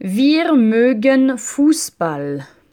Wir mögen Fußball.